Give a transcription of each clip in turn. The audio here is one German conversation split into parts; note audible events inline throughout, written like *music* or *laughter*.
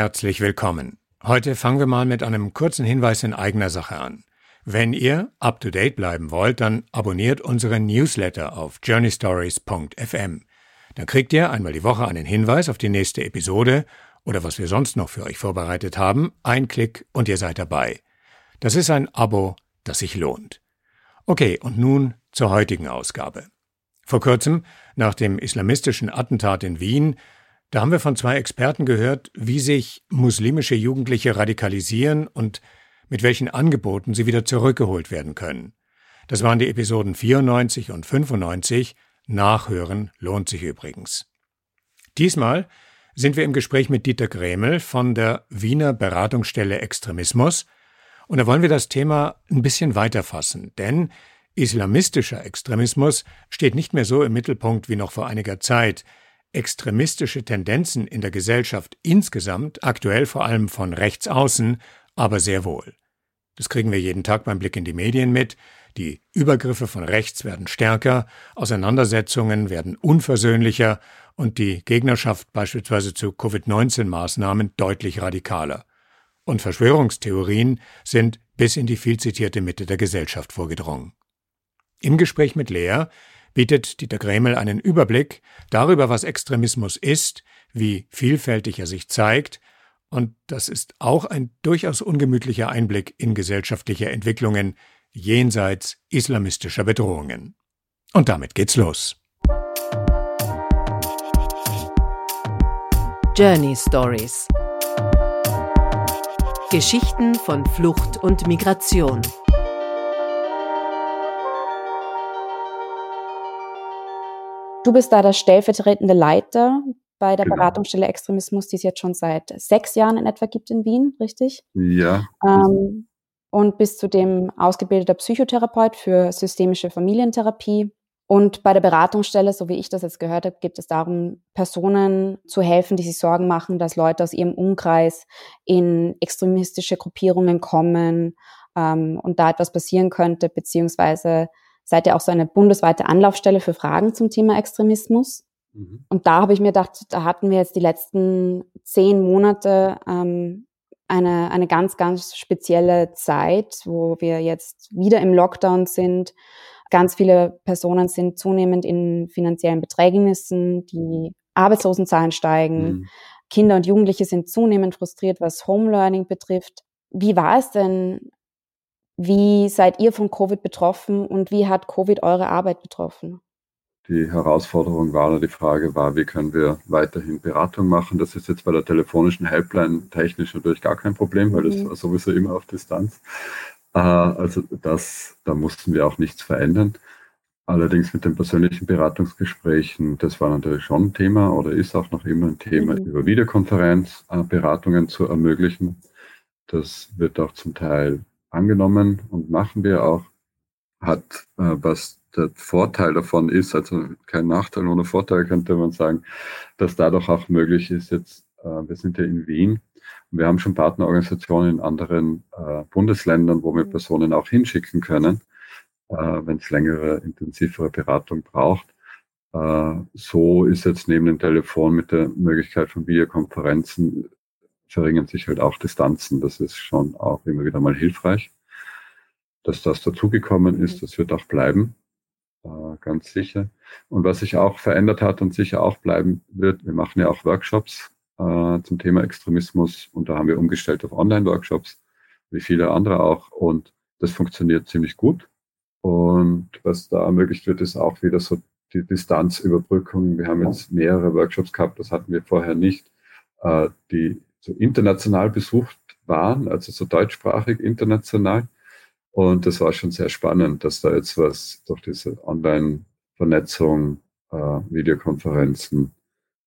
herzlich willkommen. Heute fangen wir mal mit einem kurzen Hinweis in eigener Sache an. Wenn ihr up to date bleiben wollt, dann abonniert unseren Newsletter auf journeystories.fm. Dann kriegt ihr einmal die Woche einen Hinweis auf die nächste Episode oder was wir sonst noch für euch vorbereitet haben. Ein Klick und ihr seid dabei. Das ist ein Abo, das sich lohnt. Okay, und nun zur heutigen Ausgabe. Vor kurzem, nach dem islamistischen Attentat in Wien, da haben wir von zwei Experten gehört, wie sich muslimische Jugendliche radikalisieren und mit welchen Angeboten sie wieder zurückgeholt werden können. Das waren die Episoden 94 und 95. Nachhören lohnt sich übrigens. Diesmal sind wir im Gespräch mit Dieter Grämel von der Wiener Beratungsstelle Extremismus und da wollen wir das Thema ein bisschen weiterfassen, denn islamistischer Extremismus steht nicht mehr so im Mittelpunkt wie noch vor einiger Zeit – extremistische Tendenzen in der Gesellschaft insgesamt, aktuell vor allem von rechts außen, aber sehr wohl. Das kriegen wir jeden Tag beim Blick in die Medien mit. Die Übergriffe von rechts werden stärker, Auseinandersetzungen werden unversöhnlicher und die Gegnerschaft beispielsweise zu Covid-19-Maßnahmen deutlich radikaler. Und Verschwörungstheorien sind bis in die vielzitierte Mitte der Gesellschaft vorgedrungen. Im Gespräch mit Lea bietet Dieter Grämel einen Überblick darüber, was Extremismus ist, wie vielfältig er sich zeigt, und das ist auch ein durchaus ungemütlicher Einblick in gesellschaftliche Entwicklungen jenseits islamistischer Bedrohungen. Und damit geht's los. Journey Stories Geschichten von Flucht und Migration. Du bist da der stellvertretende Leiter bei der genau. Beratungsstelle Extremismus, die es jetzt schon seit sechs Jahren in etwa gibt in Wien, richtig? Ja. Ähm, und bist zudem ausgebildeter Psychotherapeut für systemische Familientherapie. Und bei der Beratungsstelle, so wie ich das jetzt gehört habe, geht es darum, Personen zu helfen, die sich Sorgen machen, dass Leute aus ihrem Umkreis in extremistische Gruppierungen kommen ähm, und da etwas passieren könnte, beziehungsweise seid ihr auch so eine bundesweite Anlaufstelle für Fragen zum Thema Extremismus. Mhm. Und da habe ich mir gedacht, da hatten wir jetzt die letzten zehn Monate ähm, eine, eine ganz, ganz spezielle Zeit, wo wir jetzt wieder im Lockdown sind. Ganz viele Personen sind zunehmend in finanziellen Beträgnissen, die Arbeitslosenzahlen steigen. Mhm. Kinder und Jugendliche sind zunehmend frustriert, was Home betrifft. Wie war es denn wie seid ihr von Covid betroffen und wie hat Covid eure Arbeit betroffen? Die Herausforderung war, die Frage war, wie können wir weiterhin Beratung machen? Das ist jetzt bei der telefonischen Helpline technisch natürlich gar kein Problem, weil das mhm. war sowieso immer auf Distanz. Äh, also das, da mussten wir auch nichts verändern. Allerdings mit den persönlichen Beratungsgesprächen, das war natürlich schon ein Thema oder ist auch noch immer ein Thema, mhm. über Videokonferenz äh, Beratungen zu ermöglichen. Das wird auch zum Teil angenommen und machen wir auch, hat, äh, was der Vorteil davon ist, also kein Nachteil ohne Vorteil könnte man sagen, dass dadurch auch möglich ist jetzt, äh, wir sind ja in Wien, und wir haben schon Partnerorganisationen in anderen äh, Bundesländern, wo wir mhm. Personen auch hinschicken können, äh, wenn es längere, intensivere Beratung braucht. Äh, so ist jetzt neben dem Telefon mit der Möglichkeit von Videokonferenzen verringern sich halt auch Distanzen. Das ist schon auch immer wieder mal hilfreich. Dass das dazugekommen ist, das wird auch bleiben, äh, ganz sicher. Und was sich auch verändert hat und sicher auch bleiben wird, wir machen ja auch Workshops äh, zum Thema Extremismus und da haben wir umgestellt auf Online-Workshops, wie viele andere auch. Und das funktioniert ziemlich gut. Und was da ermöglicht wird, ist auch wieder so die Distanzüberbrückung. Wir haben jetzt mehrere Workshops gehabt, das hatten wir vorher nicht, äh, die so international besucht waren, also so deutschsprachig international. Und das war schon sehr spannend, dass da jetzt was durch diese Online-Vernetzung, äh, Videokonferenzen,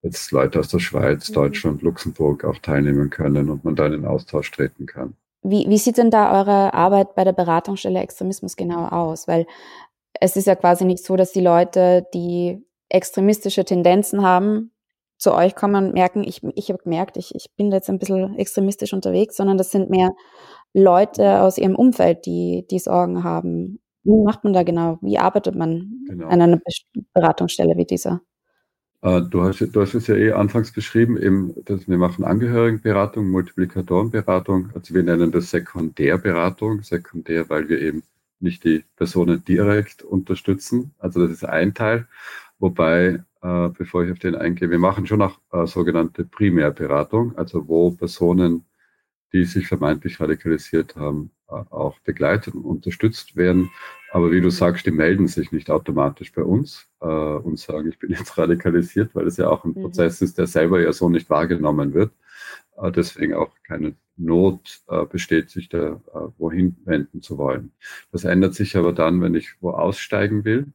jetzt Leute aus der Schweiz, mhm. Deutschland, Luxemburg auch teilnehmen können und man da in den Austausch treten kann. Wie, wie sieht denn da eure Arbeit bei der Beratungsstelle Extremismus genau aus? Weil es ist ja quasi nicht so, dass die Leute, die extremistische Tendenzen haben, zu euch kommen und merken, ich, ich habe gemerkt, ich, ich bin jetzt ein bisschen extremistisch unterwegs, sondern das sind mehr Leute aus ihrem Umfeld, die, die Sorgen haben. Wie macht man da genau? Wie arbeitet man genau. an einer Beratungsstelle wie dieser? Äh, du hast, du hast es ja eh anfangs beschrieben, eben, dass wir machen Angehörigenberatung, Multiplikatorenberatung. Also wir nennen das Sekundärberatung. Sekundär, weil wir eben nicht die Personen direkt unterstützen. Also das ist ein Teil. Wobei, äh, bevor ich auf den eingehe, wir machen schon auch äh, sogenannte Primärberatung, also wo Personen, die sich vermeintlich radikalisiert haben, äh, auch begleitet und unterstützt werden. Aber wie du sagst, die melden sich nicht automatisch bei uns äh, und sagen, ich bin jetzt radikalisiert, weil es ja auch ein mhm. Prozess ist, der selber ja so nicht wahrgenommen wird. Äh, deswegen auch keine Not äh, besteht, sich da äh, wohin wenden zu wollen. Das ändert sich aber dann, wenn ich wo aussteigen will.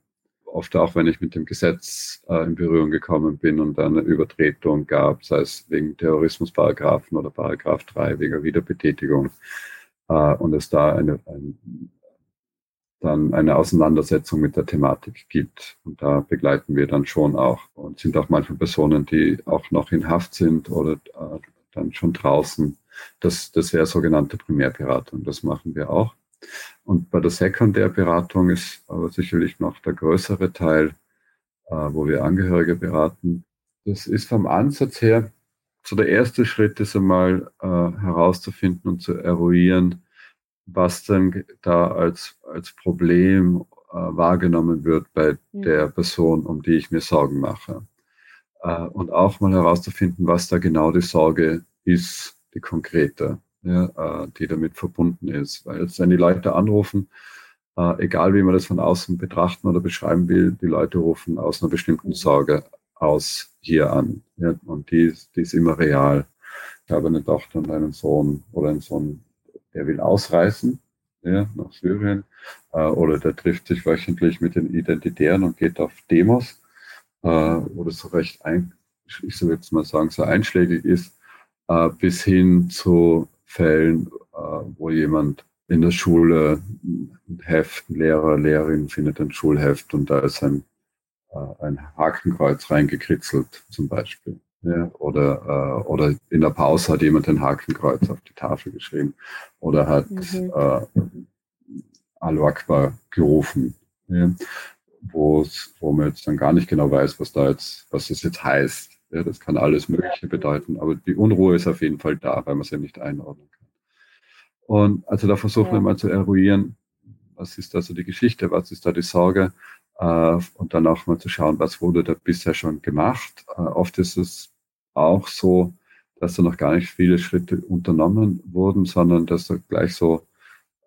Oft auch, wenn ich mit dem Gesetz äh, in Berührung gekommen bin und eine Übertretung gab, sei es wegen Terrorismusparagraphen oder Paragraph 3 wegen Wiederbetätigung äh, und es da eine, ein, dann eine Auseinandersetzung mit der Thematik gibt. Und da begleiten wir dann schon auch und sind auch manchmal Personen, die auch noch in Haft sind oder äh, dann schon draußen. Das, das wäre sogenannte Primärberatung. Das machen wir auch. Und bei der Sekundärberatung ist aber sicherlich noch der größere Teil, äh, wo wir Angehörige beraten. Das ist vom Ansatz her so der erste Schritt ist einmal äh, herauszufinden und zu eruieren, was denn da als, als Problem äh, wahrgenommen wird bei der Person, um die ich mir Sorgen mache. Und auch mal herauszufinden, was da genau die Sorge ist, die konkrete, ja, äh, die damit verbunden ist. Weil jetzt, wenn die Leute anrufen, äh, egal wie man das von außen betrachten oder beschreiben will, die Leute rufen aus einer bestimmten. Sorge aus hier an. Ja, und die, die ist immer real. Ich habe eine Tochter und einen Sohn oder einen Sohn, der will ausreisen ja, nach Syrien äh, oder der trifft sich wöchentlich mit den Identitären und geht auf Demos, äh, wo das so recht, ein, ich jetzt mal sagen, so einschlägig ist, äh, bis hin zu Fällen, äh, wo jemand in der Schule ein Heft, ein Lehrer, Lehrerin findet ein Schulheft und da ist ein äh, ein Hakenkreuz reingekritzelt zum Beispiel. Ja, oder, äh, oder in der Pause hat jemand ein Hakenkreuz auf die Tafel geschrieben oder hat mhm. äh, Alu Akbar gerufen, ja, wo man jetzt dann gar nicht genau weiß, was da jetzt, was das jetzt heißt. Ja, das kann alles Mögliche bedeuten, aber die Unruhe ist auf jeden Fall da, weil man ja nicht einordnen kann. Und also da versuchen wir mal zu eruieren, was ist da so die Geschichte, was ist da die Sorge äh, und dann auch mal zu schauen, was wurde da bisher schon gemacht. Äh, oft ist es auch so, dass da noch gar nicht viele Schritte unternommen wurden, sondern dass da gleich so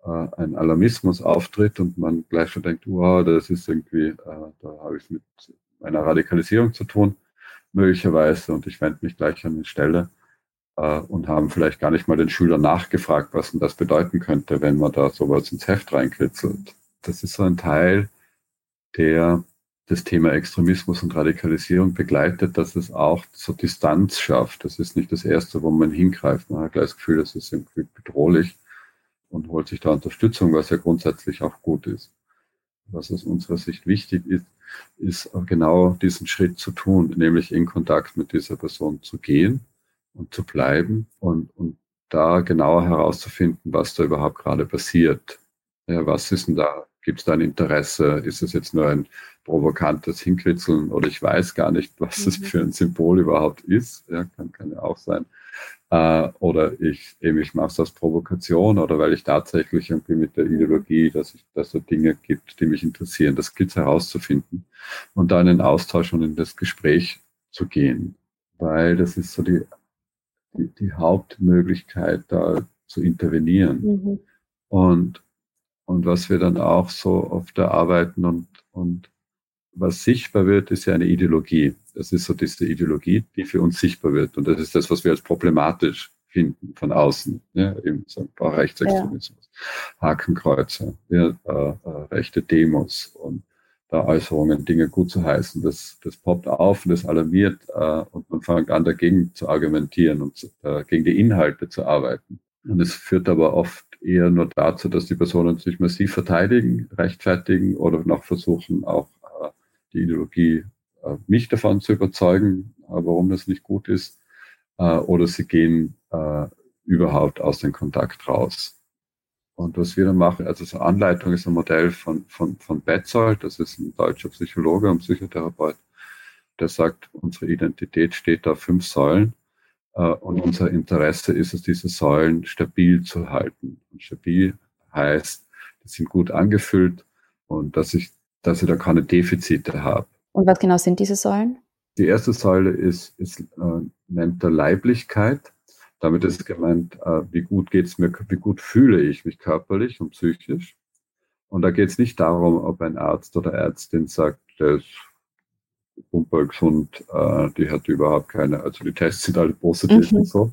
äh, ein Alarmismus auftritt und man gleich schon denkt, wow, das ist irgendwie, äh, da habe ich es mit einer Radikalisierung zu tun, möglicherweise, und ich wende mich gleich an die Stelle äh, und haben vielleicht gar nicht mal den Schüler nachgefragt, was denn das bedeuten könnte, wenn man da sowas ins Heft reinkritzelt. Das ist so ein Teil, der das Thema Extremismus und Radikalisierung begleitet, dass es auch so Distanz schafft. Das ist nicht das Erste, wo man hingreift. Man hat gleich das Gefühl, das ist bedrohlich und holt sich da Unterstützung, was ja grundsätzlich auch gut ist. Was aus unserer Sicht wichtig ist, ist genau diesen Schritt zu tun, nämlich in Kontakt mit dieser Person zu gehen und zu bleiben und, und da genauer herauszufinden, was da überhaupt gerade passiert. Ja, was ist denn da Gibt es da ein Interesse? Ist es jetzt nur ein provokantes Hinkritzeln oder ich weiß gar nicht, was mhm. das für ein Symbol überhaupt ist? Ja, kann, kann ja auch sein. Äh, oder ich, eben, ich mache es aus Provokation oder weil ich tatsächlich irgendwie mit der Ideologie, dass ich, dass es Dinge gibt, die mich interessieren. Das gilt herauszufinden und da in den Austausch und in das Gespräch zu gehen. Weil das ist so die, die, die Hauptmöglichkeit, da zu intervenieren. Mhm. Und und was wir dann auch so oft erarbeiten und, und was sichtbar wird, ist ja eine Ideologie. Das ist so diese Ideologie, die für uns sichtbar wird. Und das ist das, was wir als problematisch finden von außen. Ja, eben so ein paar Rechtsextremismus, ja. Hakenkreuze, ja, äh, äh, rechte Demos und da Äußerungen, Dinge gut zu heißen. Das, das poppt auf und das alarmiert äh, und man fängt an, dagegen zu argumentieren und äh, gegen die Inhalte zu arbeiten. Und es führt aber oft eher nur dazu, dass die Personen sich massiv verteidigen, rechtfertigen oder noch versuchen, auch die Ideologie äh, mich davon zu überzeugen, äh, warum das nicht gut ist, äh, oder sie gehen überhaupt aus dem Kontakt raus. Und was wir dann machen, also so Anleitung ist ein Modell von, von, von Betzold, das ist ein deutscher Psychologe und Psychotherapeut, der sagt, unsere Identität steht auf fünf Säulen und unser Interesse ist es, diese Säulen stabil zu halten. Und stabil heißt, die sind gut angefüllt und dass ich, dass ich da keine Defizite habe. Und was genau sind diese Säulen? Die erste Säule ist, ist äh, nennt der Leiblichkeit. Damit ist gemeint, äh, wie gut geht's mir, wie gut fühle ich mich körperlich und psychisch. Und da geht es nicht darum, ob ein Arzt oder Ärztin sagt, der ist pumper gesund, äh, die hat überhaupt keine, also die Tests sind alle positiv mhm. und so,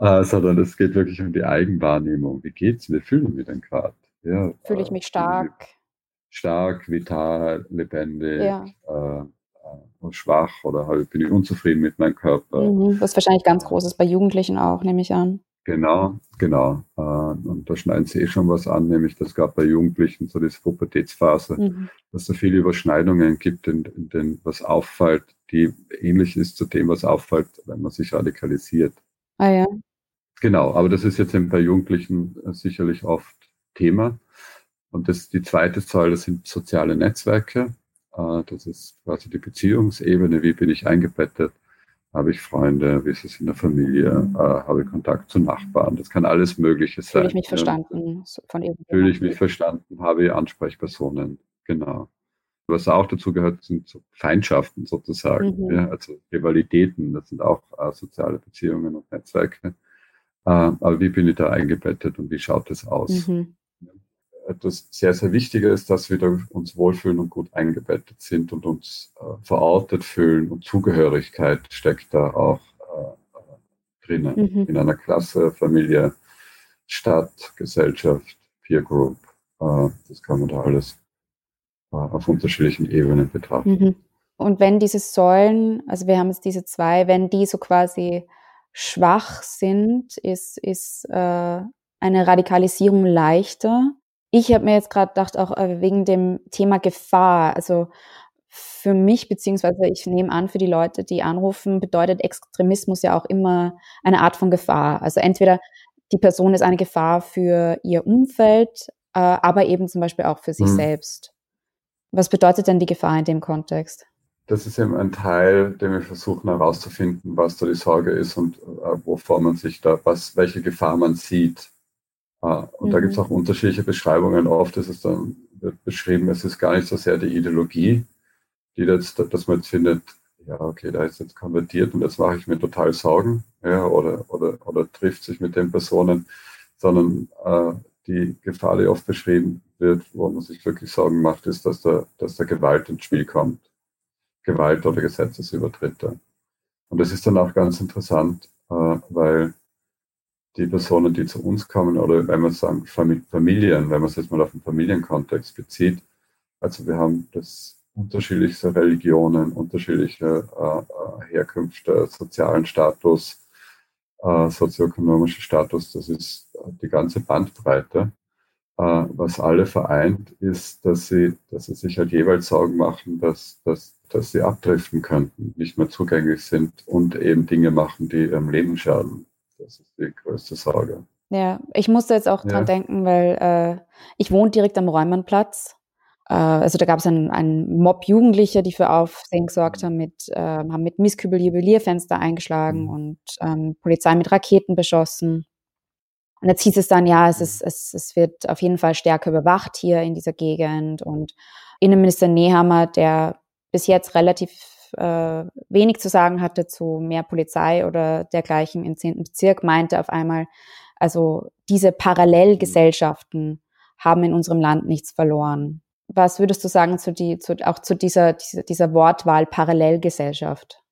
äh, sondern es geht wirklich um die Eigenwahrnehmung. Wie geht's mir? Wie fühle ich mich denn gerade? Ja, fühle ich mich stark? Stark, vital, lebendig, ja. äh, äh, schwach oder halt bin ich unzufrieden mit meinem Körper. Mhm, was wahrscheinlich ganz groß ist bei Jugendlichen auch, nehme ich an. Genau, genau. Äh, und da schneiden sie eh schon was an, nämlich das gab bei Jugendlichen so diese Pubertätsphase, mhm. dass es viele Überschneidungen gibt, in, in denen was auffällt, die ähnlich ist zu dem, was auffällt, wenn man sich radikalisiert. Ah ja. Genau, aber das ist jetzt eben bei Jugendlichen äh, sicherlich oft Thema. Und das, die zweite Säule sind soziale Netzwerke. Äh, das ist quasi die Beziehungsebene. Wie bin ich eingebettet? Habe ich Freunde? Wie ist es in der Familie? Mhm. Habe ich Kontakt zu Nachbarn? Das kann alles Mögliche sein. Fühle ich mich verstanden von Fühle ich mich verstanden? Habe ich Ansprechpersonen? Genau. Was auch dazu gehört, sind so Feindschaften sozusagen, mhm. ja, also Rivalitäten. Das sind auch äh, soziale Beziehungen und Netzwerke. Äh, aber wie bin ich da eingebettet und wie schaut es aus? Mhm etwas sehr, sehr Wichtiger ist, dass wir uns wohlfühlen und gut eingebettet sind und uns äh, verortet fühlen und Zugehörigkeit steckt da auch äh, drinnen. Mhm. In einer Klasse, Familie, Stadt, Gesellschaft, Peer Group. Äh, das kann man da alles äh, auf unterschiedlichen Ebenen betrachten. Mhm. Und wenn diese Säulen, also wir haben jetzt diese zwei, wenn die so quasi schwach sind, ist, ist äh, eine Radikalisierung leichter ich habe mir jetzt gerade gedacht, auch äh, wegen dem Thema Gefahr, also für mich, beziehungsweise ich nehme an, für die Leute, die anrufen, bedeutet Extremismus ja auch immer eine Art von Gefahr. Also entweder die Person ist eine Gefahr für ihr Umfeld, äh, aber eben zum Beispiel auch für sich hm. selbst. Was bedeutet denn die Gefahr in dem Kontext? Das ist eben ein Teil, den wir versuchen herauszufinden, was da die Sorge ist und äh, wovor man sich da, was, welche Gefahr man sieht. Ah, und mhm. da gibt es auch unterschiedliche Beschreibungen. Oft ist es dann wird beschrieben, es ist gar nicht so sehr die Ideologie, die jetzt, dass man jetzt findet, ja, okay, da ist jetzt konvertiert und jetzt mache ich mir total Sorgen, ja, oder, oder, oder trifft sich mit den Personen, sondern äh, die Gefahr, die oft beschrieben wird, wo man sich wirklich Sorgen macht, ist, dass da, dass da Gewalt ins Spiel kommt. Gewalt oder Gesetzesübertritte. Und das ist dann auch ganz interessant, äh, weil die Personen, die zu uns kommen, oder wenn man sagen Familien, wenn man es jetzt mal auf den Familienkontext bezieht, also wir haben das unterschiedlichste Religionen, unterschiedliche äh, äh, Herkünfte, sozialen Status, äh, sozioökonomische Status, das ist die ganze Bandbreite. Äh, was alle vereint, ist, dass sie, dass sie sich halt jeweils Sorgen machen, dass, dass, dass sie abdriften könnten, nicht mehr zugänglich sind und eben Dinge machen, die ihrem Leben schaden. Das ist die größte Sorge. Ja, ich musste jetzt auch ja. dran denken, weil äh, ich wohne direkt am Räumannplatz. Äh, also da gab es einen, einen Mob Jugendliche, die für Aufsehen gesorgt haben, mit, äh, haben mit Misskübel Juwelierfenster eingeschlagen mhm. und ähm, Polizei mit Raketen beschossen. Und jetzt hieß es dann, ja, es, ist, es, es wird auf jeden Fall stärker überwacht hier in dieser Gegend. Und Innenminister Nehammer, der bis jetzt relativ äh, wenig zu sagen hatte zu mehr Polizei oder dergleichen im 10. Bezirk, meinte auf einmal, also diese Parallelgesellschaften haben in unserem Land nichts verloren. Was würdest du sagen zu die, zu, auch zu dieser, dieser, dieser Wortwahl Parallelgesellschaft?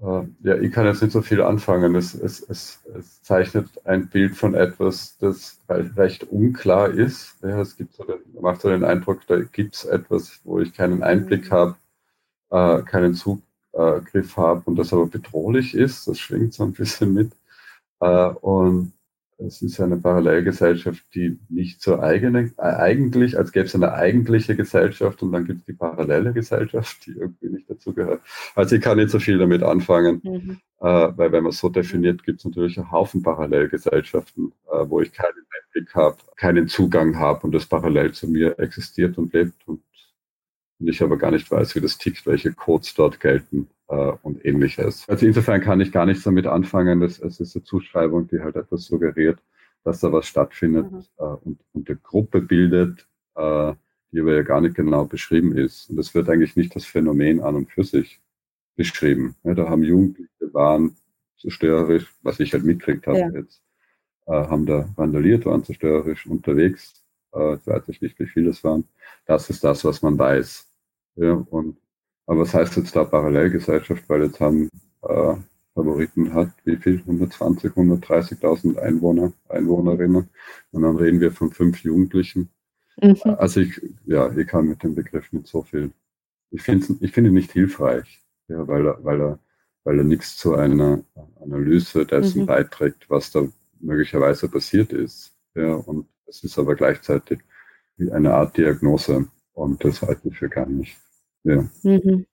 Äh, ja, ich kann jetzt nicht so viel anfangen. Es, es, es, es zeichnet ein Bild von etwas, das recht unklar ist. Ja, es gibt so den, macht so den Eindruck, da gibt es etwas, wo ich keinen Einblick mhm. habe äh, keinen Zugriff habe und das aber bedrohlich ist. Das schwingt so ein bisschen mit. Äh, und es ist eine Parallelgesellschaft, die nicht so eigene, äh, eigentlich, als gäbe es eine eigentliche Gesellschaft und dann gibt es die parallele Gesellschaft, die irgendwie nicht dazugehört. Also ich kann nicht so viel damit anfangen, mhm. äh, weil wenn man es so definiert, gibt es natürlich einen Haufen Parallelgesellschaften, äh, wo ich keinen Einblick habe, keinen Zugang habe und das parallel zu mir existiert und lebt und und ich aber gar nicht weiß, wie das tickt, welche Codes dort gelten äh, und ähnliches. Also insofern kann ich gar nichts damit anfangen. Das, es ist eine Zuschreibung, die halt etwas suggeriert, dass da was stattfindet mhm. äh, und, und eine Gruppe bildet, äh, die aber ja gar nicht genau beschrieben ist. Und es wird eigentlich nicht das Phänomen an und für sich beschrieben. Ja, da haben Jugendliche waren zerstörerisch, was ich halt mitkriegt habe ja. jetzt, äh, haben da vandaliert, waren zerstörerisch unterwegs. Äh, jetzt weiß ich nicht, wie viele es waren. Das ist das, was man weiß. Ja, und, aber was heißt jetzt da Parallelgesellschaft? Weil jetzt haben äh, Favoriten hat, wie viel? 120, 130.000 Einwohner, Einwohnerinnen. Und dann reden wir von fünf Jugendlichen. Mhm. Also ich, ja, ich kann mit dem Begriff nicht so viel. Ich finde ich finde ihn nicht hilfreich, ja, weil er, weil er, weil er nichts zu einer Analyse dessen mhm. beiträgt, was da möglicherweise passiert ist. Ja, und es ist aber gleichzeitig wie eine Art Diagnose und das halte ich für gar nicht. Ja. Mhm.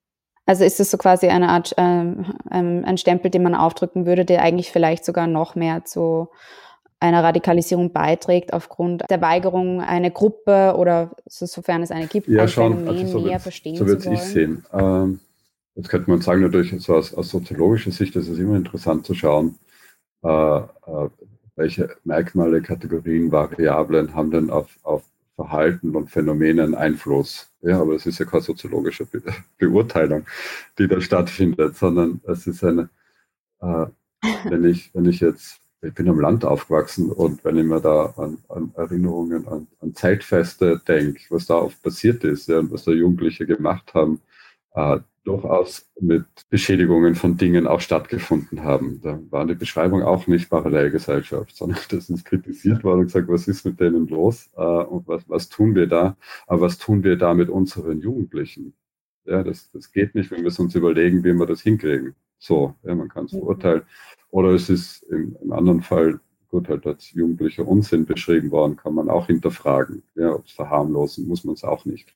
Also ist es so quasi eine Art, ähm, ähm, ein Stempel, den man aufdrücken würde, der eigentlich vielleicht sogar noch mehr zu einer Radikalisierung beiträgt aufgrund der Weigerung, eine Gruppe oder sofern es eine gibt, ja, ein schon, Phänomen also so näher verstehen so zu wollen? So würde ich sehen. Ähm, jetzt könnte man sagen, natürlich so aus, aus soziologischer Sicht ist es immer interessant zu schauen, äh, äh, welche Merkmale, Kategorien, Variablen haben denn auf, auf Verhalten und Phänomenen Einfluss. Ja, aber es ist ja keine soziologische Be *laughs* Beurteilung, die da stattfindet, sondern es ist eine, äh, *laughs* wenn ich, wenn ich jetzt, ich bin am Land aufgewachsen und wenn ich mir da an, an Erinnerungen an, an Zeitfeste denke, was da oft passiert ist ja, und was da Jugendliche gemacht haben, äh, durchaus mit Beschädigungen von Dingen auch stattgefunden haben. Da war die Beschreibung auch nicht Parallelgesellschaft, sondern *laughs* das ist kritisiert worden und gesagt, was ist mit denen los äh, und was, was tun wir da? Aber was tun wir da mit unseren Jugendlichen? Ja, das, das geht nicht, wenn wir uns überlegen, wie wir das hinkriegen. So, ja, man kann es mhm. verurteilen. Oder es ist im, im anderen Fall gut, halt als jugendlicher Unsinn beschrieben worden, kann man auch hinterfragen. Ja, ob es verharmlosen, muss man es auch nicht.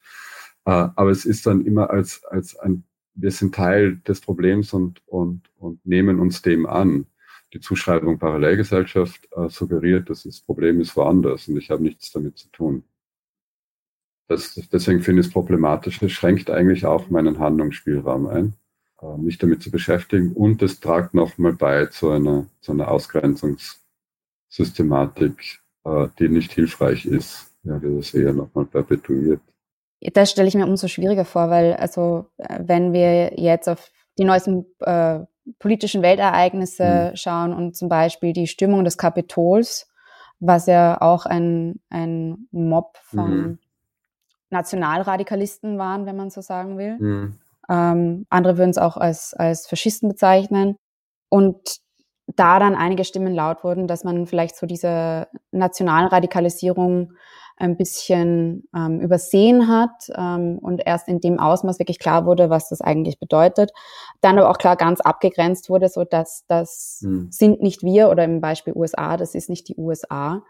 Äh, aber es ist dann immer als, als ein wir sind Teil des Problems und, und, und nehmen uns dem an. Die Zuschreibung Parallelgesellschaft äh, suggeriert, dass das Problem ist woanders und ich habe nichts damit zu tun. Das, deswegen finde ich es problematisch. Es schränkt eigentlich auch meinen Handlungsspielraum ein, äh, mich damit zu beschäftigen und es tragt nochmal bei zu einer, zu einer Ausgrenzungssystematik, äh, die nicht hilfreich ist, ja, das eher nochmal perpetuiert. Das stelle ich mir umso schwieriger vor, weil also äh, wenn wir jetzt auf die neuesten äh, politischen Weltereignisse mhm. schauen und zum Beispiel die Stimmung des Kapitols, was ja auch ein, ein Mob von mhm. Nationalradikalisten waren, wenn man so sagen will. Mhm. Ähm, andere würden es auch als, als Faschisten bezeichnen. Und da dann einige Stimmen laut wurden, dass man vielleicht so diese Nationalradikalisierung ein bisschen ähm, übersehen hat ähm, und erst in dem Ausmaß wirklich klar wurde, was das eigentlich bedeutet. Dann aber auch klar ganz abgegrenzt wurde, so dass das hm. sind nicht wir oder im Beispiel USA, das ist nicht die USA.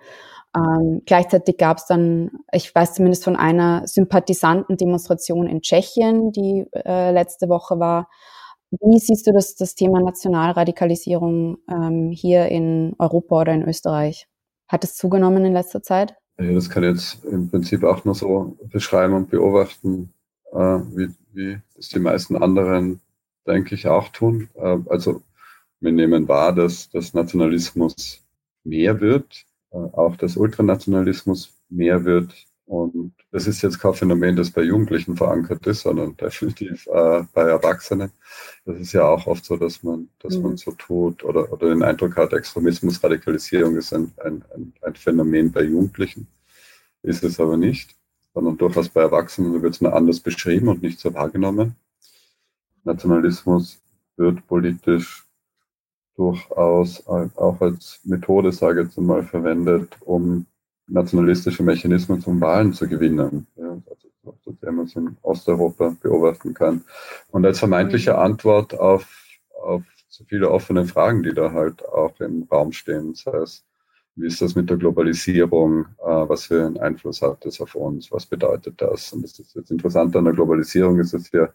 Ähm, gleichzeitig gab es dann, ich weiß zumindest von einer Sympathisanten-Demonstration in Tschechien, die äh, letzte Woche war. Wie siehst du das, das Thema Nationalradikalisierung ähm, hier in Europa oder in Österreich? Hat es zugenommen in letzter Zeit? Ja, das kann ich jetzt im Prinzip auch nur so beschreiben und beobachten, äh, wie, wie das die meisten anderen, denke ich, auch tun. Äh, also wir nehmen wahr, dass das Nationalismus mehr wird, äh, auch das Ultranationalismus mehr wird. Und das ist jetzt kein Phänomen, das bei Jugendlichen verankert ist, sondern definitiv äh, bei Erwachsenen. Das ist ja auch oft so, dass man, dass mhm. man so tut oder, oder den Eindruck hat, Extremismus, Radikalisierung ist ein, ein, ein, ein Phänomen bei Jugendlichen. Ist es aber nicht, sondern durchaus bei Erwachsenen wird es nur anders beschrieben und nicht so wahrgenommen. Nationalismus wird politisch durchaus auch als Methode, sage ich jetzt mal, verwendet, um nationalistische Mechanismen zum Wahlen zu gewinnen. Ja, also, so wie man es in Osteuropa beobachten kann. Und als vermeintliche mhm. Antwort auf, auf so viele offene Fragen, die da halt auch im Raum stehen. Das heißt, wie ist das mit der Globalisierung? Äh, was für einen Einfluss hat das auf uns? Was bedeutet das? Und das ist jetzt interessant an der Globalisierung, ist, dass es ja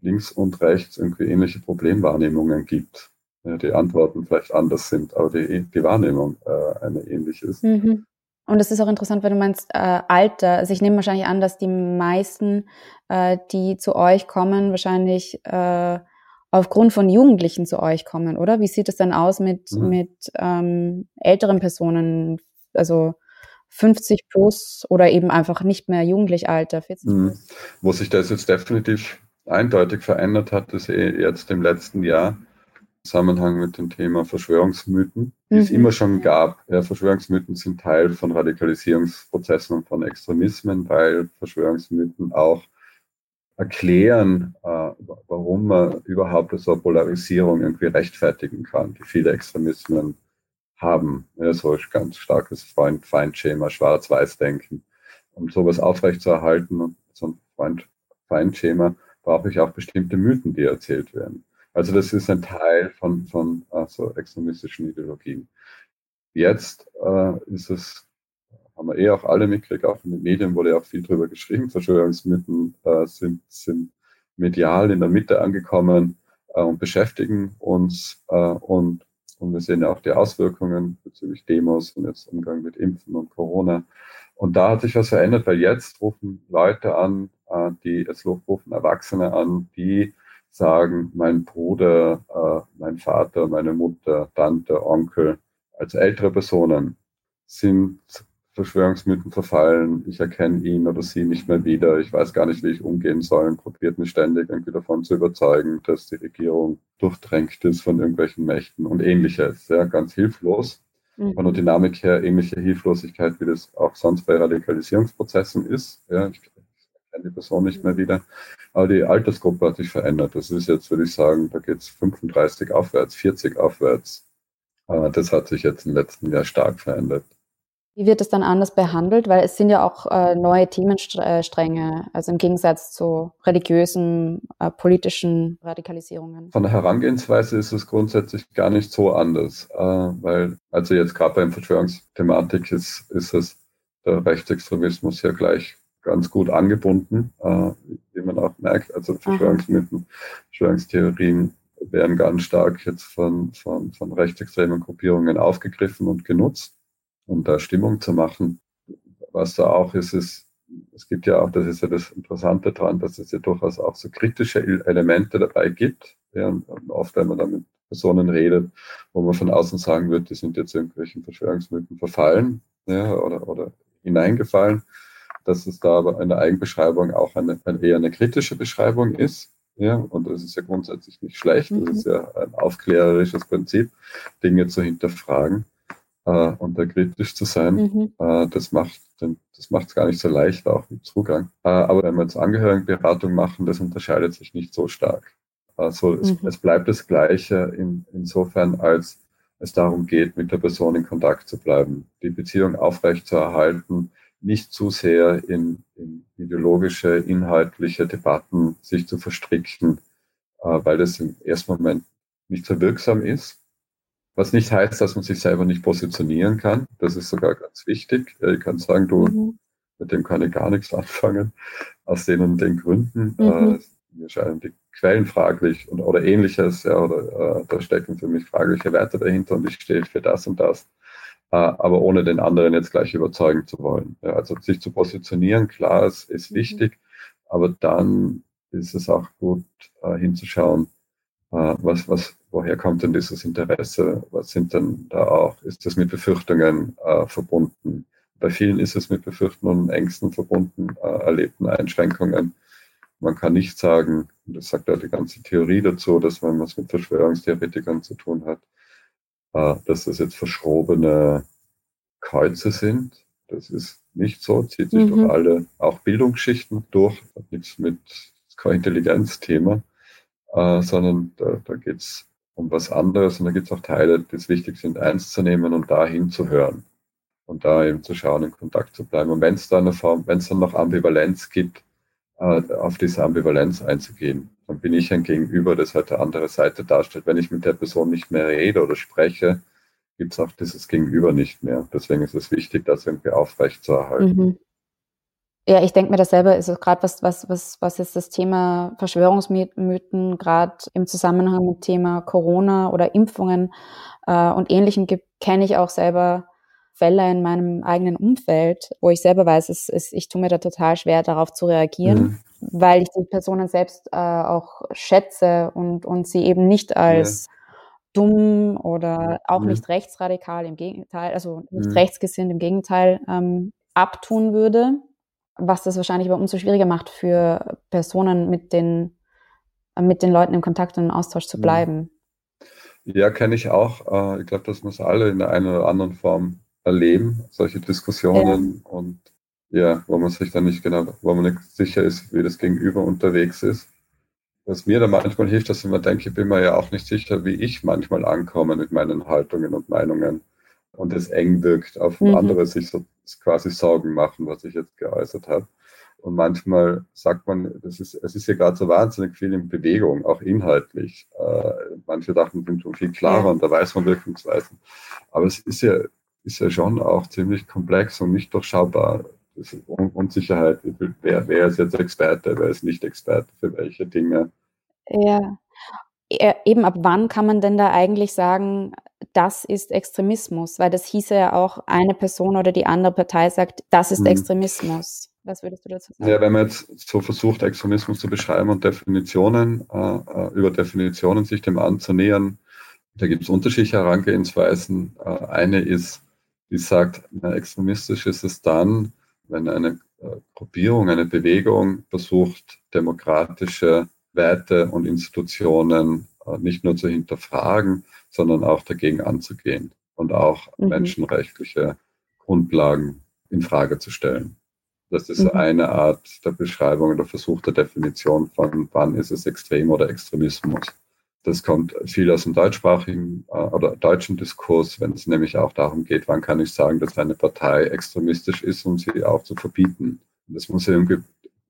links und rechts irgendwie ähnliche Problemwahrnehmungen gibt. Die Antworten vielleicht anders sind, aber die, die Wahrnehmung äh, eine ähnliche ist. Mhm. Und es ist auch interessant, wenn du meinst äh, Alter. Also ich nehme wahrscheinlich an, dass die meisten, äh, die zu euch kommen, wahrscheinlich äh, aufgrund von Jugendlichen zu euch kommen, oder? Wie sieht es dann aus mit, mhm. mit ähm, älteren Personen, also 50 plus oder eben einfach nicht mehr jugendlich Alter, 40 mhm. Wo sich das jetzt definitiv eindeutig verändert hat, ist eh jetzt im letzten Jahr Zusammenhang mit dem Thema Verschwörungsmythen, die mhm. es immer schon gab. Ja, Verschwörungsmythen sind Teil von Radikalisierungsprozessen und von Extremismen, weil Verschwörungsmythen auch erklären, äh, warum man überhaupt so eine Polarisierung irgendwie rechtfertigen kann, die viele Extremismen haben. Ja, so ein ganz starkes Freund-Feind-Schema, Schwarz-Weiß-Denken. Um sowas aufrechtzuerhalten, so ein Freund-Feind-Schema, brauche ich auch bestimmte Mythen, die erzählt werden. Also das ist ein Teil von, von also extremistischen Ideologien. Jetzt äh, ist es, haben wir eh auch alle mitgekriegt, auch in den Medien wurde ja auch viel drüber geschrieben, Verschwörungsmythen äh, sind, sind medial in der Mitte angekommen äh, und beschäftigen uns äh, und, und wir sehen ja auch die Auswirkungen bezüglich Demos und jetzt Umgang mit Impfen und Corona. Und da hat sich was verändert, weil jetzt rufen Leute an, äh, die, jetzt rufen Erwachsene an, die sagen, mein Bruder, äh, mein Vater, meine Mutter, Tante, Onkel, als ältere Personen sind Verschwörungsmythen verfallen, ich erkenne ihn oder sie nicht mehr wieder, ich weiß gar nicht, wie ich umgehen soll und probiert mich ständig irgendwie davon zu überzeugen, dass die Regierung durchdrängt ist von irgendwelchen Mächten und ähnliches, ja, ganz hilflos. Mhm. Von der Dynamik her ähnliche Hilflosigkeit, wie das auch sonst bei Radikalisierungsprozessen ist. Ja, ich, kenne die Person nicht mehr wieder. Aber die Altersgruppe hat sich verändert. Das ist jetzt, würde ich sagen, da geht es 35 aufwärts, 40 aufwärts. Das hat sich jetzt im letzten Jahr stark verändert. Wie wird es dann anders behandelt? Weil es sind ja auch äh, neue Themenstränge, also im Gegensatz zu religiösen, äh, politischen Radikalisierungen. Von der Herangehensweise ist es grundsätzlich gar nicht so anders, äh, weil also jetzt gerade beim Verschwörungsthematik ist, ist es der Rechtsextremismus ja gleich ganz gut angebunden, äh, wie man auch merkt. Also Verschwörungsmythen, Verschwörungstheorien werden ganz stark jetzt von, von, von rechtsextremen Gruppierungen aufgegriffen und genutzt, um da Stimmung zu machen. Was da auch ist, ist, es gibt ja auch, das ist ja das Interessante daran, dass es ja durchaus auch so kritische Elemente dabei gibt. Ja, und oft, wenn man da mit Personen redet, wo man von außen sagen wird, die sind jetzt irgendwelchen Verschwörungsmythen verfallen ja, oder, oder hineingefallen dass es da aber eine Eigenbeschreibung auch eine, eine eher eine kritische Beschreibung ist. Ja, und das ist ja grundsätzlich nicht schlecht. Das ist mhm. ja ein aufklärerisches Prinzip, Dinge zu hinterfragen äh, und da kritisch zu sein. Mhm. Äh, das macht das macht es gar nicht so leicht, auch mit Zugang. Äh, aber wenn wir jetzt Angehörigenberatung machen, das unterscheidet sich nicht so stark. Also mhm. es, es, bleibt das Gleiche in, insofern, als es darum geht, mit der Person in Kontakt zu bleiben, die Beziehung aufrechtzuerhalten, nicht zu sehr in, in ideologische, inhaltliche Debatten sich zu verstricken, äh, weil das im ersten Moment nicht so wirksam ist. Was nicht heißt, dass man sich selber nicht positionieren kann. Das ist sogar ganz wichtig. Ich kann sagen, du, mhm. mit dem kann ich gar nichts *laughs* anfangen, aus den und den Gründen. Mhm. Äh, mir scheinen die Quellen fraglich und, oder ähnliches, ja, oder äh, da stecken für mich fragliche Werte dahinter und ich stehe für das und das. Äh, aber ohne den anderen jetzt gleich überzeugen zu wollen. also sich zu positionieren, klar, es ist mhm. wichtig, aber dann ist es auch gut äh, hinzuschauen, äh, was, was, woher kommt denn dieses Interesse? Was sind denn da auch, ist das mit Befürchtungen äh, verbunden? Bei vielen ist es mit Befürchtungen und Ängsten verbunden, äh, erlebten Einschränkungen. Man kann nicht sagen, und das sagt ja die ganze Theorie dazu, dass man was mit Verschwörungstheoretikern zu tun hat, dass das jetzt verschrobene Kreuze sind. Das ist nicht so, zieht sich mhm. durch alle, auch Bildungsschichten durch, hat nichts mit, kein Intelligenzthema, äh, sondern da, da geht es um was anderes und da gibt es auch Teile, die es wichtig sind, eins zu nehmen und da hinzuhören und da eben zu schauen, in Kontakt zu bleiben. Und wenn es da eine Form, wenn es dann noch Ambivalenz gibt, äh, auf diese Ambivalenz einzugehen dann bin ich ein Gegenüber, das halt eine andere Seite darstellt. Wenn ich mit der Person nicht mehr rede oder spreche, gibt es auch dieses Gegenüber nicht mehr. Deswegen ist es wichtig, das irgendwie aufrecht zu erhalten. Mhm. Ja, ich denke mir das selber, ist gerade was, was, was, was ist das Thema Verschwörungsmythen, gerade im Zusammenhang mit Thema Corona oder Impfungen äh, und Ähnlichem gibt, kenne ich auch selber Fälle in meinem eigenen Umfeld, wo ich selber weiß, es, es, ich tue mir da total schwer, darauf zu reagieren, mhm. Weil ich die Personen selbst äh, auch schätze und, und sie eben nicht als ja. dumm oder auch mhm. nicht rechtsradikal, im Gegenteil, also nicht mhm. rechtsgesinnt, im Gegenteil, ähm, abtun würde, was das wahrscheinlich aber umso schwieriger macht für Personen mit den, mit den Leuten im Kontakt und im Austausch zu bleiben. Ja, kenne ich auch. Äh, ich glaube, das muss alle in der einen oder anderen Form erleben, solche Diskussionen ja. und ja, wo man sich dann nicht genau, wo man nicht sicher ist, wie das Gegenüber unterwegs ist. Was mir da manchmal hilft, dass ich mir denke, ich bin mir ja auch nicht sicher, wie ich manchmal ankomme mit meinen Haltungen und Meinungen und es eng wirkt, auf mhm. andere sich so quasi Sorgen machen, was ich jetzt geäußert habe. Und manchmal sagt man, das ist, es ist ja gerade so wahnsinnig viel in Bewegung, auch inhaltlich. Äh, manche Sachen sind schon viel klarer und da weiß man Wirkungsweisen. Aber es ist ja, ist ja schon auch ziemlich komplex und nicht durchschaubar. Das ist Unsicherheit. Wer, wer ist jetzt Experte, wer ist nicht Experte für welche Dinge? Ja. Eben ab wann kann man denn da eigentlich sagen, das ist Extremismus? Weil das hieße ja auch, eine Person oder die andere Partei sagt, das ist hm. Extremismus. Was würdest du dazu sagen? Ja, wenn man jetzt so versucht, Extremismus zu beschreiben und Definitionen, äh, äh über Definitionen sich dem anzunähern, da gibt es unterschiedliche Herangehensweisen. Äh, eine ist, die sagt, na, extremistisch ist es dann, wenn eine äh, Gruppierung, eine Bewegung versucht, demokratische Werte und Institutionen äh, nicht nur zu hinterfragen, sondern auch dagegen anzugehen und auch mhm. menschenrechtliche Grundlagen in Frage zu stellen. Das ist mhm. eine Art der Beschreibung oder Versuch der Definition von, wann ist es Extrem oder Extremismus. Das kommt viel aus dem deutschsprachigen äh, oder deutschen Diskurs, wenn es nämlich auch darum geht, wann kann ich sagen, dass eine Partei extremistisch ist, um sie auch zu verbieten. Das muss ja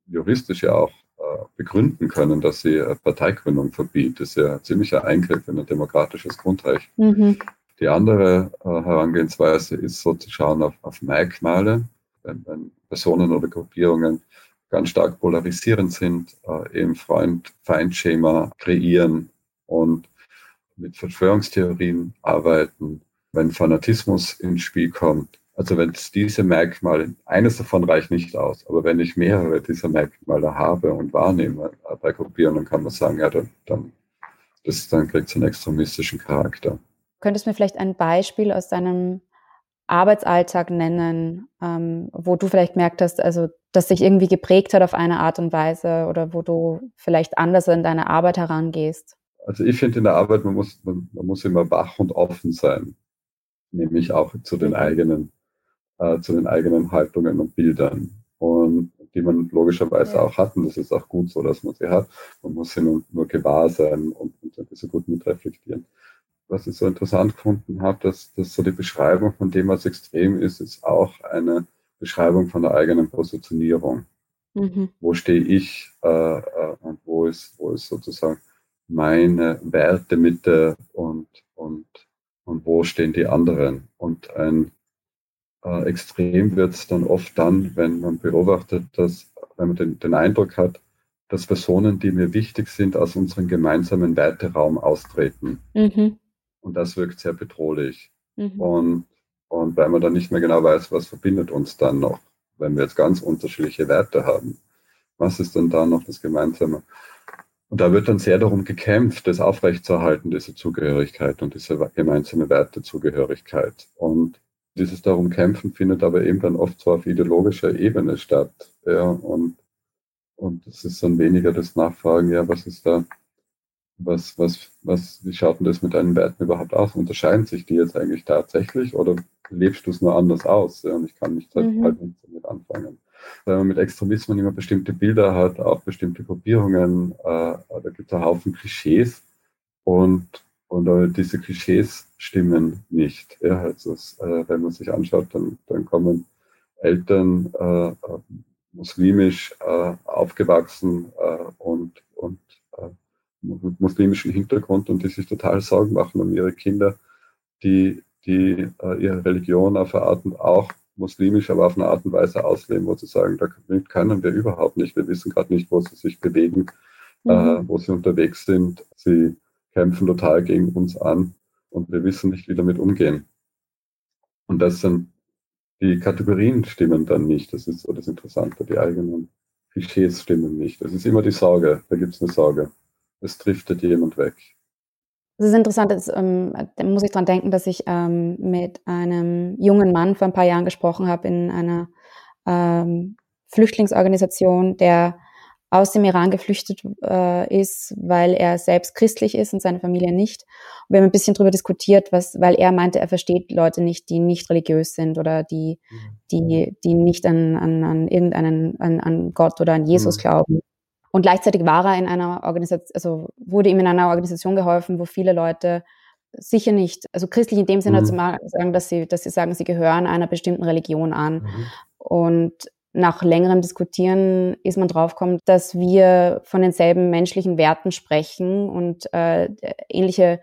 juristisch ja auch äh, begründen können, dass sie Parteigründung verbietet. Das ist ja ein ziemlicher Eingriff in ein demokratisches Grundrecht. Mhm. Die andere äh, Herangehensweise ist so zu schauen auf, auf Merkmale, wenn, wenn Personen oder Gruppierungen ganz stark polarisierend sind, äh, eben Freund-Feind-Schema kreieren und mit Verschwörungstheorien arbeiten, wenn Fanatismus ins Spiel kommt. Also wenn es diese Merkmale, eines davon reicht nicht aus, aber wenn ich mehrere dieser Merkmale habe und wahrnehme äh, bei Gruppierungen, kann man sagen, ja, dann, dann, das, dann kriegt es einen extremistischen Charakter. Könntest du mir vielleicht ein Beispiel aus deinem Arbeitsalltag nennen, ähm, wo du vielleicht merkt hast, also das sich irgendwie geprägt hat auf eine Art und Weise oder wo du vielleicht anders in deine Arbeit herangehst? Also ich finde in der Arbeit, man muss, man, man, muss immer wach und offen sein, nämlich auch zu den eigenen, äh, zu den eigenen Haltungen und Bildern. Und die man logischerweise ja. auch hat, und das ist auch gut so, dass man sie hat. Man muss sie nur, nur gewahr sein und, und ein bisschen gut mitreflektieren was ich so interessant gefunden habe, dass, dass so die Beschreibung von dem, was extrem ist, ist auch eine Beschreibung von der eigenen Positionierung. Mhm. Wo stehe ich äh, äh, und wo ist, wo ist sozusagen meine Wertemitte und, und, und wo stehen die anderen? Und ein äh, Extrem wird es dann oft dann, wenn man beobachtet, dass, wenn man den, den Eindruck hat, dass Personen, die mir wichtig sind, aus unserem gemeinsamen Werteraum austreten. Mhm. Und das wirkt sehr bedrohlich. Mhm. Und, und weil man dann nicht mehr genau weiß, was verbindet uns dann noch, wenn wir jetzt ganz unterschiedliche Werte haben. Was ist denn da noch das Gemeinsame? Und da wird dann sehr darum gekämpft, das aufrechtzuerhalten, diese Zugehörigkeit und diese gemeinsame Wertezugehörigkeit. Und dieses darum kämpfen findet aber eben dann oft so auf ideologischer Ebene statt. Ja, und, und es ist dann weniger das Nachfragen, ja, was ist da, was, was, was, wie schaut denn das mit deinen Werten überhaupt aus? Unterscheiden sich die jetzt eigentlich tatsächlich oder lebst du es nur anders aus? Ja, und ich kann nicht mhm. halt nicht damit anfangen. Wenn man mit Extremismen immer bestimmte Bilder hat, auch bestimmte Gruppierungen, äh, da gibt es einen Haufen Klischees und, und äh, diese Klischees stimmen nicht. Ja, also es, äh, wenn man sich anschaut, dann, dann kommen Eltern äh, äh muslimisch äh, aufgewachsen und, und mit muslimischem Hintergrund und die sich total Sorgen machen um ihre Kinder, die, die ihre Religion auf eine Art und auch muslimisch, aber auf eine Art und Weise ausleben, wo sie sagen, da können wir überhaupt nicht, wir wissen gerade nicht, wo sie sich bewegen, äh, mhm. äh, wo sie unterwegs sind. Sie kämpfen total gegen uns an und wir wissen nicht, wie damit umgehen. Und das sind die Kategorien stimmen dann nicht. Das ist so das Interessante. Die eigenen Klischees stimmen nicht. Das ist immer die Sorge. Da gibt es eine Sorge. Es driftet jemand weg. Das ist interessant, das, ähm, da muss ich dran denken, dass ich ähm, mit einem jungen Mann vor ein paar Jahren gesprochen habe in einer ähm, Flüchtlingsorganisation, der aus dem Iran geflüchtet äh, ist, weil er selbst christlich ist und seine Familie nicht. Und wir haben ein bisschen darüber diskutiert, was, weil er meinte, er versteht Leute nicht, die nicht religiös sind oder die, mhm. die, die nicht an, an, an irgendeinen, an, an Gott oder an Jesus mhm. glauben. Und gleichzeitig war er in einer Organisation, also wurde ihm in einer Organisation geholfen, wo viele Leute sicher nicht, also christlich in dem Sinne mhm. zu sagen, dass sie, dass sie sagen, sie gehören einer bestimmten Religion an. Mhm. Und nach längerem Diskutieren ist man draufgekommen, dass wir von denselben menschlichen Werten sprechen und äh, ähnliche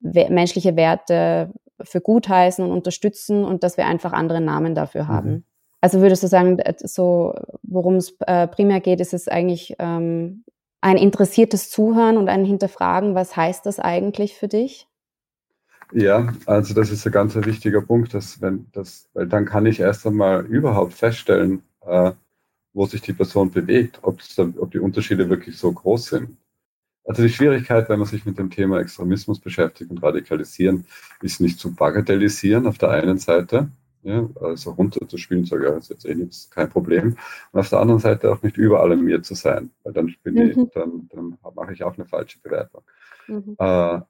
we menschliche Werte für gut heißen und unterstützen und dass wir einfach andere Namen dafür mhm. haben. Also würdest du sagen, so worum es äh, primär geht, ist es eigentlich ähm, ein interessiertes Zuhören und ein Hinterfragen, was heißt das eigentlich für dich? Ja, also das ist ein ganz wichtiger Punkt, dass wenn das, weil dann kann ich erst einmal überhaupt feststellen, äh, wo sich die Person bewegt, ob die Unterschiede wirklich so groß sind. Also die Schwierigkeit, wenn man sich mit dem Thema Extremismus beschäftigt und Radikalisieren, ist nicht zu bagatellisieren auf der einen Seite, ja, also runterzuspielen, sage ja, ist jetzt eh nichts, kein Problem. Und auf der anderen Seite auch nicht überall in mir zu sein, weil dann, bin mhm. ich, dann, dann mache ich auch eine falsche Bewertung. Mhm. Äh, äh,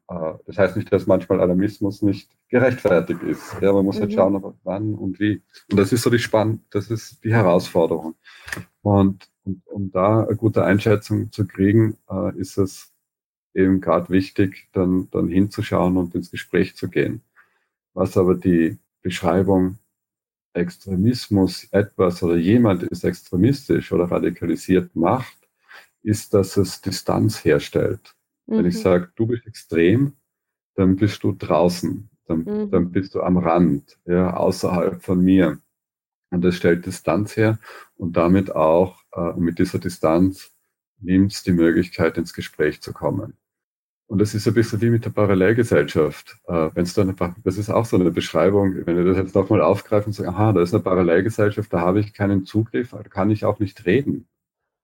das heißt nicht, dass manchmal Alarmismus nicht gerechtfertigt ist. Ja, man muss halt mhm. halt schauen, wann und wie. Und das ist so die Spann, das ist die Herausforderung. Und, und um da eine gute Einschätzung zu kriegen, äh, ist es eben gerade wichtig, dann, dann hinzuschauen und ins Gespräch zu gehen. Was aber die Beschreibung Extremismus etwas oder jemand ist extremistisch oder radikalisiert macht, ist, dass es Distanz herstellt. Mhm. Wenn ich mhm. sage, du bist extrem, dann bist du draußen, dann, mhm. dann bist du am Rand, ja, außerhalb von mir. Und das stellt Distanz her und damit auch äh, mit dieser Distanz nimmt es die Möglichkeit, ins Gespräch zu kommen. Und das ist ein bisschen wie mit der Parallelgesellschaft. Äh, wenn's da eine, das ist auch so eine Beschreibung, wenn wir das jetzt nochmal aufgreifen und sagen, aha, da ist eine Parallelgesellschaft, da habe ich keinen Zugriff, da kann ich auch nicht reden.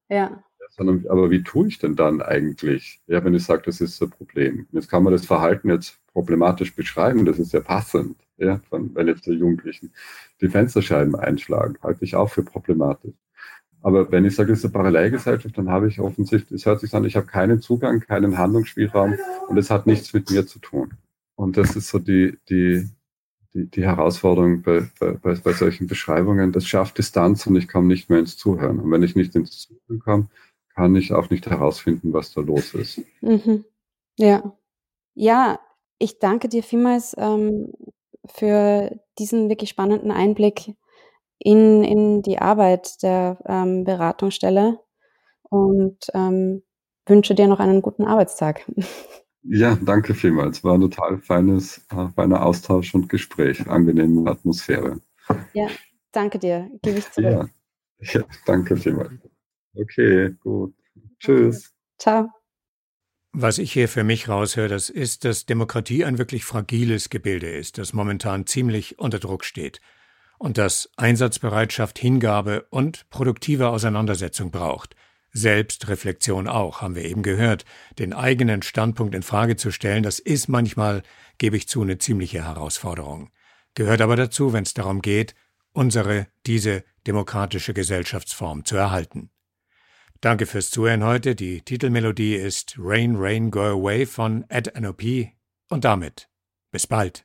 Ja sondern aber wie tue ich denn dann eigentlich? Ja, wenn ich sage, das ist ein Problem. Jetzt kann man das Verhalten jetzt problematisch beschreiben, das ist ja passend, ja, von, wenn jetzt die Jugendlichen die Fensterscheiben einschlagen, halte ich auch für problematisch. Aber wenn ich sage, es ist eine Parallelgesellschaft, dann habe ich offensichtlich, es hört sich an, ich habe keinen Zugang, keinen Handlungsspielraum und es hat nichts mit mir zu tun. Und das ist so die, die, die, die Herausforderung bei, bei, bei solchen Beschreibungen. Das schafft Distanz und ich komme nicht mehr ins Zuhören. Und wenn ich nicht ins Zuhören komme, kann ich auch nicht herausfinden, was da los ist. Mhm. Ja. Ja, ich danke dir vielmals ähm, für diesen wirklich spannenden Einblick in, in die Arbeit der ähm, Beratungsstelle und ähm, wünsche dir noch einen guten Arbeitstag. *laughs* Ja, danke vielmals. War ein total feines, äh, feiner Austausch und Gespräch, angenehme Atmosphäre. Ja, danke dir. Gebe ich zurück. Ja, ja danke vielmals. Okay, gut. Tschüss. Ciao. Was ich hier für mich raushöre, das ist, dass Demokratie ein wirklich fragiles Gebilde ist, das momentan ziemlich unter Druck steht und das Einsatzbereitschaft, Hingabe und produktive Auseinandersetzung braucht. Selbstreflexion auch, haben wir eben gehört. Den eigenen Standpunkt in Frage zu stellen, das ist manchmal, gebe ich zu, eine ziemliche Herausforderung. Gehört aber dazu, wenn es darum geht, unsere, diese demokratische Gesellschaftsform zu erhalten. Danke fürs Zuhören heute. Die Titelmelodie ist Rain, Rain, Go Away von Ed NOP. Und damit bis bald.